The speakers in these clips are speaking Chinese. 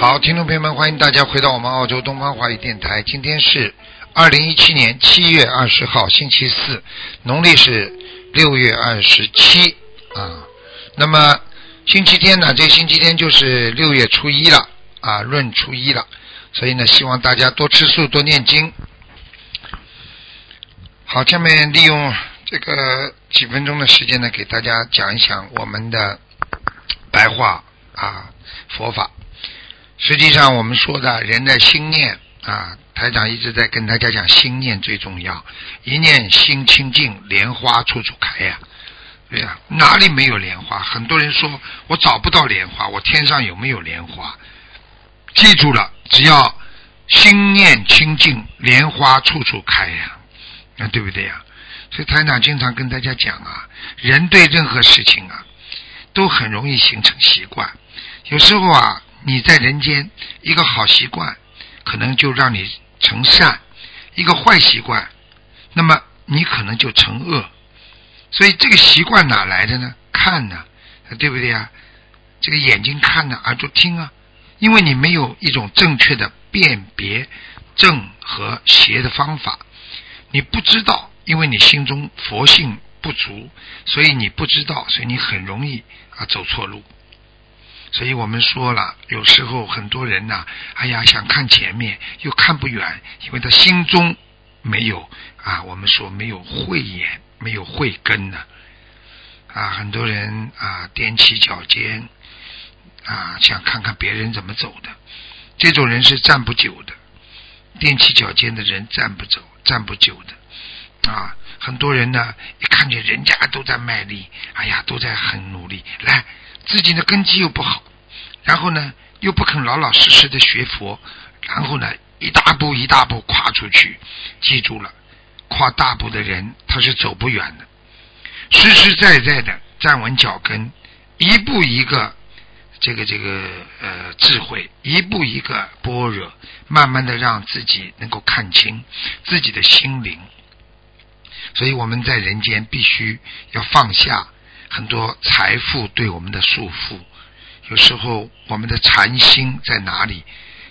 好，听众朋友们，欢迎大家回到我们澳洲东方华语电台。今天是二零一七年七月二十号，星期四，农历是六月二十七啊。那么星期天呢？这星期天就是六月初一了啊，闰初一了。所以呢，希望大家多吃素，多念经。好，下面利用这个几分钟的时间呢，给大家讲一讲我们的白话啊佛法。实际上，我们说的人的心念啊，台长一直在跟大家讲，心念最重要。一念心清净，莲花处处开呀。对呀，哪里没有莲花？很多人说我找不到莲花，我天上有没有莲花？记住了，只要心念清净，莲花处处开呀，啊，对不对呀？所以台长经常跟大家讲啊，人对任何事情啊，都很容易形成习惯。有时候啊。你在人间一个好习惯，可能就让你成善；一个坏习惯，那么你可能就成恶。所以这个习惯哪来的呢？看呢，对不对呀？这个眼睛看呢，耳朵听啊。因为你没有一种正确的辨别正和邪的方法，你不知道，因为你心中佛性不足，所以你不知道，所以你很容易啊走错路。所以我们说了，有时候很多人呐，哎呀，想看前面又看不远，因为他心中没有啊，我们说没有慧眼，没有慧根呢。啊，很多人啊，踮起脚尖啊，想看看别人怎么走的，这种人是站不久的。踮起脚尖的人站不走，站不久的。啊，很多人呢，一看见人家都在卖力，哎呀，都在很努力，来。自己的根基又不好，然后呢，又不肯老老实实的学佛，然后呢，一大步一大步跨出去。记住了，跨大步的人他是走不远的，实实在在的站稳脚跟，一步一个这个这个呃智慧，一步一个般若，慢慢的让自己能够看清自己的心灵。所以我们在人间必须要放下。很多财富对我们的束缚，有时候我们的禅心在哪里？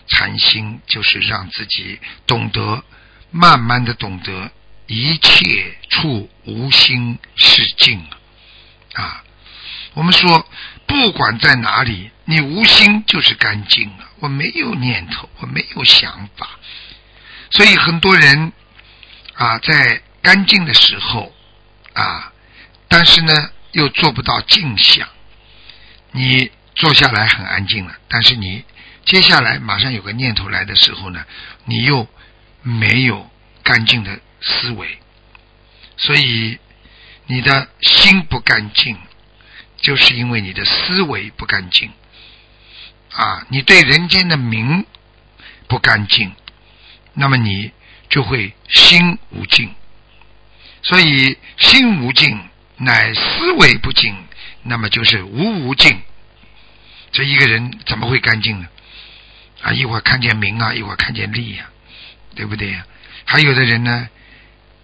禅心就是让自己懂得，慢慢的懂得一切处无心是静啊！我们说，不管在哪里，你无心就是干净了。我没有念头，我没有想法，所以很多人啊，在干净的时候啊，但是呢。又做不到静想，你坐下来很安静了，但是你接下来马上有个念头来的时候呢，你又没有干净的思维，所以你的心不干净，就是因为你的思维不干净啊！你对人间的名不干净，那么你就会心无尽，所以心无尽。乃思维不净，那么就是无无净。这一个人怎么会干净呢？啊，一会儿看见名啊，一会儿看见利呀，对不对呀？还有的人呢，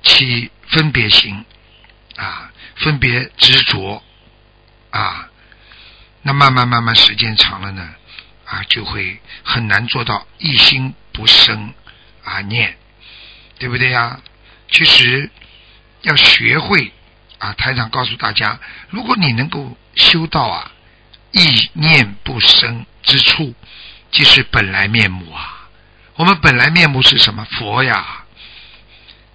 起分别心啊，分别执着啊，那慢慢慢慢时间长了呢，啊，就会很难做到一心不生啊念，对不对呀？其实要学会。啊，台长告诉大家，如果你能够修到啊，意念不生之处，即是本来面目啊。我们本来面目是什么？佛呀，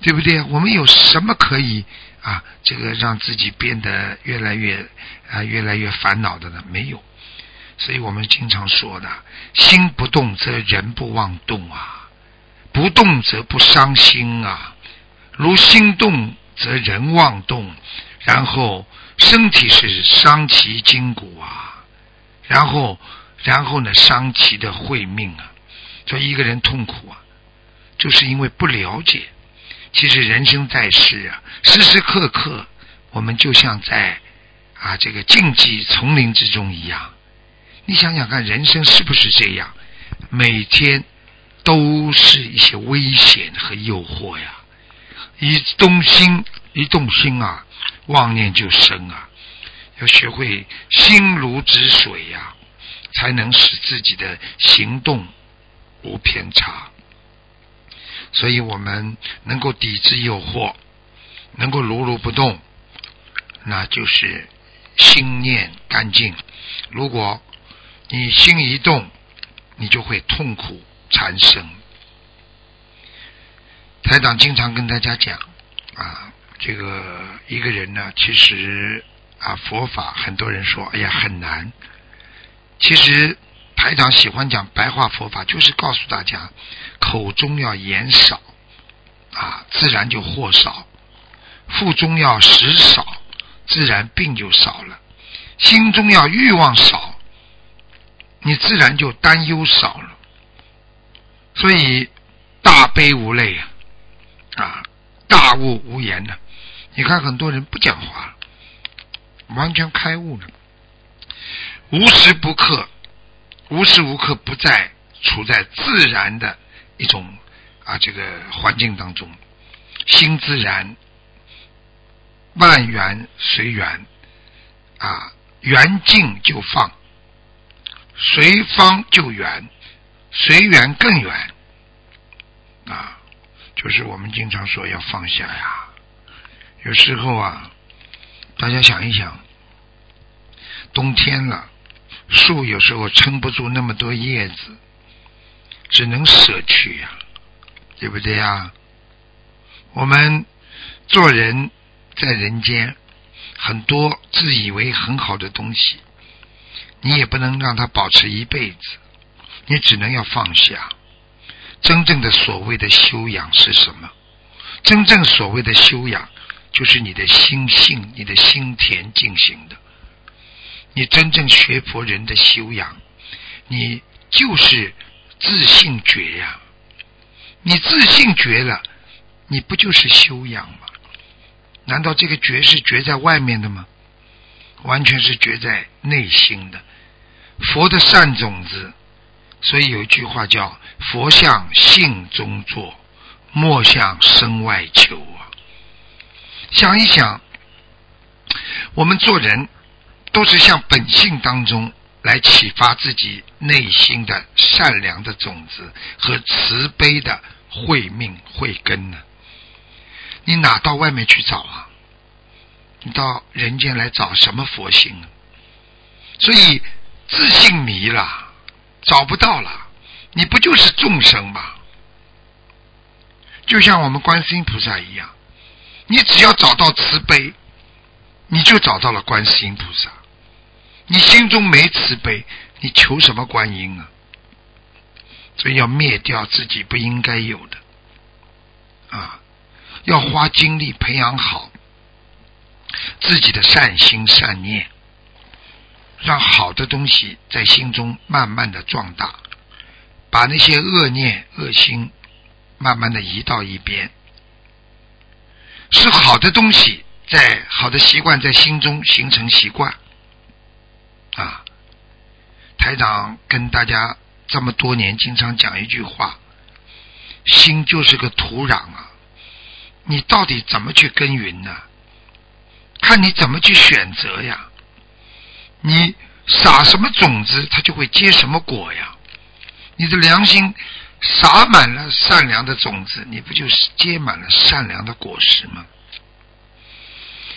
对不对？我们有什么可以啊？这个让自己变得越来越啊，越来越烦恼的呢？没有。所以我们经常说的，心不动则人不妄动啊，不动则不伤心啊。如心动。则人妄动，然后身体是伤其筋骨啊，然后然后呢伤其的慧命啊，所以一个人痛苦啊，就是因为不了解。其实人生在世啊，时时刻刻我们就像在啊这个竞技丛林之中一样。你想想看，人生是不是这样？每天都是一些危险和诱惑呀！一动心，一动心啊，妄念就生啊！要学会心如止水呀，才能使自己的行动无偏差。所以我们能够抵制诱惑，能够如如不动，那就是心念干净。如果你心一动，你就会痛苦缠身。台长经常跟大家讲啊，这个一个人呢，其实啊，佛法很多人说，哎呀很难。其实台长喜欢讲白话佛法，就是告诉大家，口中要言少啊，自然就祸少；腹中要食少，自然病就少了；心中要欲望少。你自然就担忧少了，所以大悲无泪啊，啊，大悟无言呢。你看很多人不讲话，完全开悟了，无时不刻，无时无刻不在处在自然的一种啊这个环境当中，心自然，万缘随缘，啊，缘尽就放。随方就远，随缘更远啊！就是我们经常说要放下呀。有时候啊，大家想一想，冬天了，树有时候撑不住那么多叶子，只能舍去呀，对不对呀？我们做人在人间，很多自以为很好的东西。你也不能让它保持一辈子，你只能要放下。真正的所谓的修养是什么？真正所谓的修养，就是你的心性、你的心田进行的。你真正学佛人的修养，你就是自信觉呀。你自信觉了，你不就是修养吗？难道这个觉是觉在外面的吗？完全是觉在内心的。佛的善种子，所以有一句话叫“佛向性中作，莫向身外求”啊。想一想，我们做人都是向本性当中来启发自己内心的善良的种子和慈悲的慧命慧根呢。你哪到外面去找啊？你到人间来找什么佛性呢？所以。自信迷了，找不到了。你不就是众生吗？就像我们观世音菩萨一样，你只要找到慈悲，你就找到了观世音菩萨。你心中没慈悲，你求什么观音啊？所以要灭掉自己不应该有的啊，要花精力培养好自己的善心善念。让好的东西在心中慢慢的壮大，把那些恶念、恶心慢慢的移到一边，是好的东西在好的习惯在心中形成习惯。啊，台长跟大家这么多年经常讲一句话：心就是个土壤啊，你到底怎么去耕耘呢？看你怎么去选择呀。你撒什么种子，它就会结什么果呀！你的良心撒满了善良的种子，你不就是结满了善良的果实吗？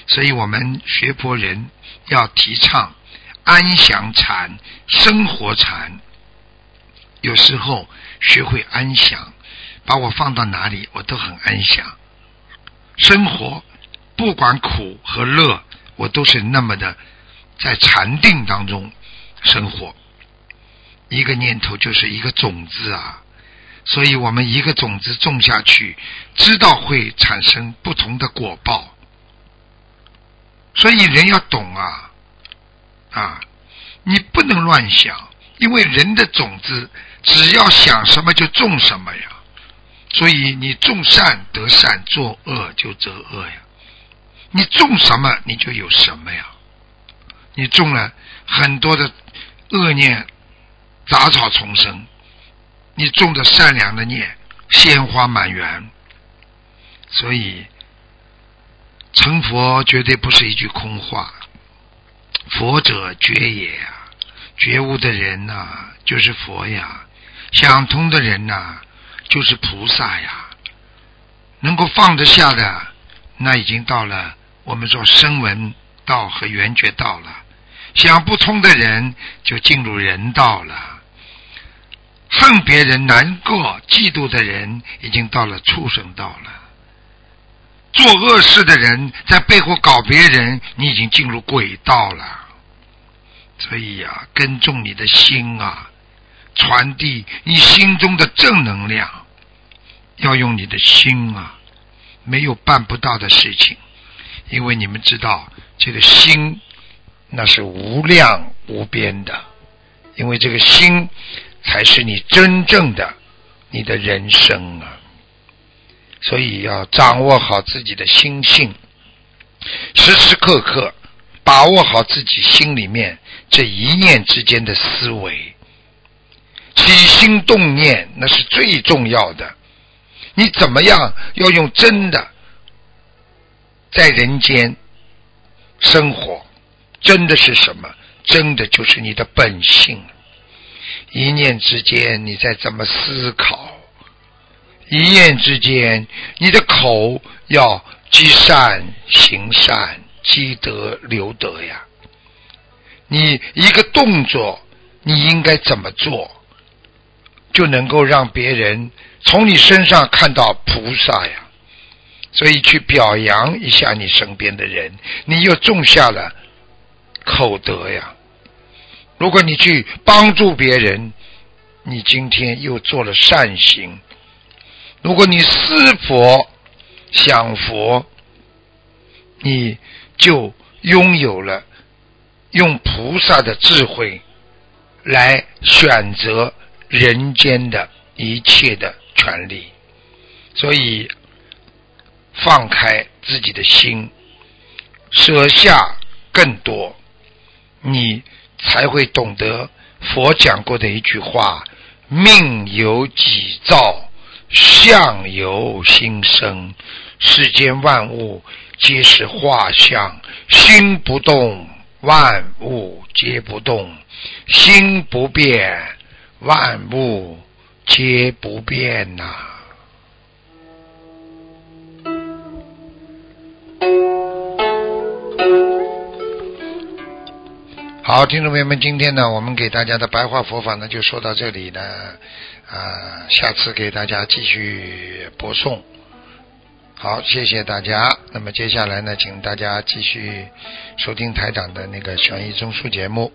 所以我们学佛人要提倡安详禅、生活禅。有时候学会安详，把我放到哪里，我都很安详。生活不管苦和乐，我都是那么的。在禅定当中生活，一个念头就是一个种子啊，所以我们一个种子种下去，知道会产生不同的果报，所以人要懂啊啊，你不能乱想，因为人的种子只要想什么就种什么呀。所以你种善得善，做恶就得恶呀。你种什么，你就有什么呀。你种了很多的恶念，杂草丛生；你种的善良的念，鲜花满园。所以成佛绝对不是一句空话。佛者觉也呀，觉悟的人呐，就是佛呀；想通的人呐，就是菩萨呀。能够放得下的，那已经到了我们说声闻道和缘觉道了；想不通的人，就进入人道了。恨别人、难过、嫉妒的人，已经到了畜生道了。做恶事的人，在背后搞别人，你已经进入鬼道了。所以呀，跟踪你的心啊，传递你心中的正能量，要用你的心啊，没有办不到的事情，因为你们知道，这个心那是无量无边的，因为这个心才是你真正的你的人生啊，所以要掌握好自己的心性，时时刻刻。把握好自己心里面这一念之间的思维，起心动念那是最重要的。你怎么样要用真的在人间生活？真的是什么？真的就是你的本性。一念之间，你在怎么思考？一念之间，你的口要积善行善。积德留德呀！你一个动作，你应该怎么做，就能够让别人从你身上看到菩萨呀？所以去表扬一下你身边的人，你又种下了口德呀。如果你去帮助别人，你今天又做了善行。如果你思佛想佛，你。就拥有了用菩萨的智慧来选择人间的一切的权利，所以放开自己的心，舍下更多，你才会懂得佛讲过的一句话：命由己造，相由心生，世间万物。皆是画像，心不动，万物皆不动；心不变，万物皆不变呐。好，听众朋友们，今天呢，我们给大家的白话佛法呢，就说到这里呢，啊，下次给大家继续播送。好，谢谢大家。那么接下来呢，请大家继续收听台长的那个悬疑综述节目。